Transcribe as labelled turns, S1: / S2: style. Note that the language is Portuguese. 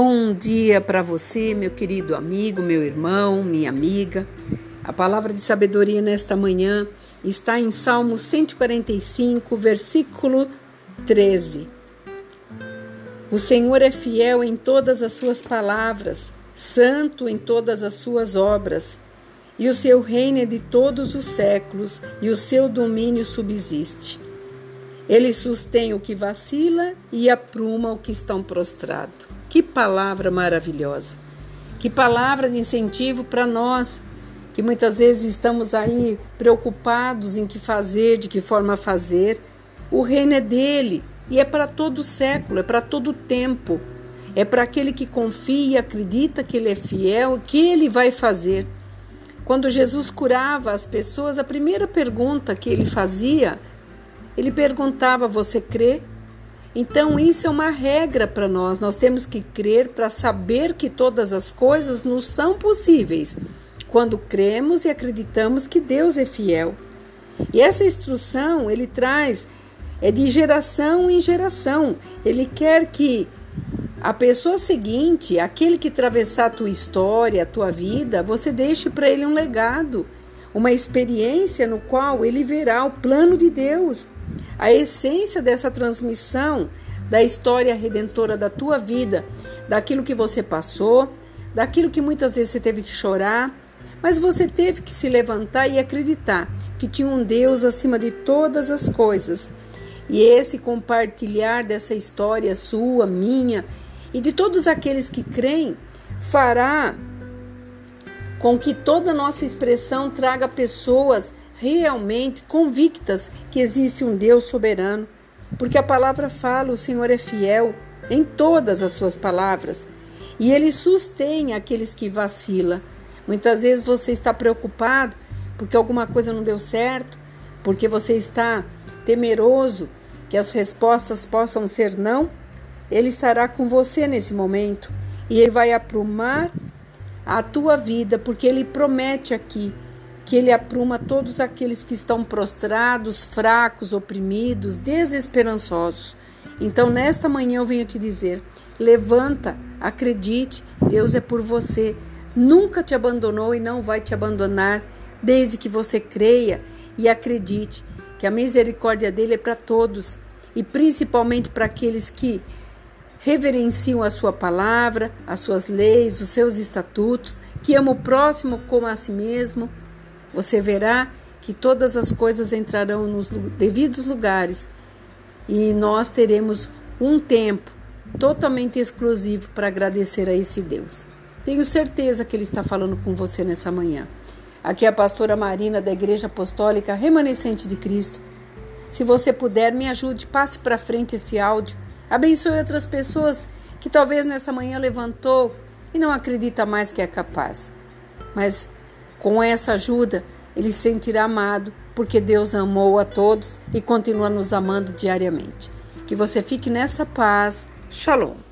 S1: Bom dia para você, meu querido amigo, meu irmão, minha amiga. A palavra de sabedoria nesta manhã está em Salmo 145, versículo 13. O Senhor é fiel em todas as suas palavras, santo em todas as suas obras. E o seu reino é de todos os séculos, e o seu domínio subsiste. Ele sustém o que vacila e apruma o que estão prostrado. Que palavra maravilhosa! Que palavra de incentivo para nós que muitas vezes estamos aí preocupados em que fazer, de que forma fazer. O reino é dele e é para todo século, é para todo tempo. É para aquele que confia e acredita que ele é fiel, que ele vai fazer. Quando Jesus curava as pessoas, a primeira pergunta que ele fazia ele perguntava: Você crê? Então, isso é uma regra para nós. Nós temos que crer para saber que todas as coisas nos são possíveis quando cremos e acreditamos que Deus é fiel. E essa instrução ele traz é de geração em geração. Ele quer que a pessoa seguinte, aquele que atravessar a tua história, a tua vida, você deixe para ele um legado, uma experiência no qual ele verá o plano de Deus a essência dessa transmissão da história redentora da tua vida, daquilo que você passou, daquilo que muitas vezes você teve que chorar, mas você teve que se levantar e acreditar que tinha um Deus acima de todas as coisas. E esse compartilhar dessa história sua, minha e de todos aqueles que creem fará com que toda nossa expressão traga pessoas realmente convictas que existe um Deus soberano, porque a palavra fala, o Senhor é fiel em todas as suas palavras e ele sustém aqueles que vacilam. Muitas vezes você está preocupado porque alguma coisa não deu certo, porque você está temeroso que as respostas possam ser não. Ele estará com você nesse momento e ele vai aprumar a tua vida, porque ele promete aqui que ele apruma todos aqueles que estão prostrados, fracos, oprimidos, desesperançosos. Então, nesta manhã eu venho te dizer: levanta, acredite, Deus é por você. Nunca te abandonou e não vai te abandonar, desde que você creia e acredite que a misericórdia dele é para todos e principalmente para aqueles que reverenciam a sua palavra, as suas leis, os seus estatutos, que amam o próximo como a si mesmo você verá que todas as coisas entrarão nos devidos lugares e nós teremos um tempo totalmente exclusivo para agradecer a esse Deus. Tenho certeza que Ele está falando com você nessa manhã. Aqui é a pastora Marina da Igreja Apostólica Remanescente de Cristo. Se você puder, me ajude, passe para frente esse áudio. Abençoe outras pessoas que talvez nessa manhã levantou e não acredita mais que é capaz. Mas com essa ajuda, ele se sentirá amado, porque Deus amou a todos e continua nos amando diariamente. Que você fique nessa paz. Shalom.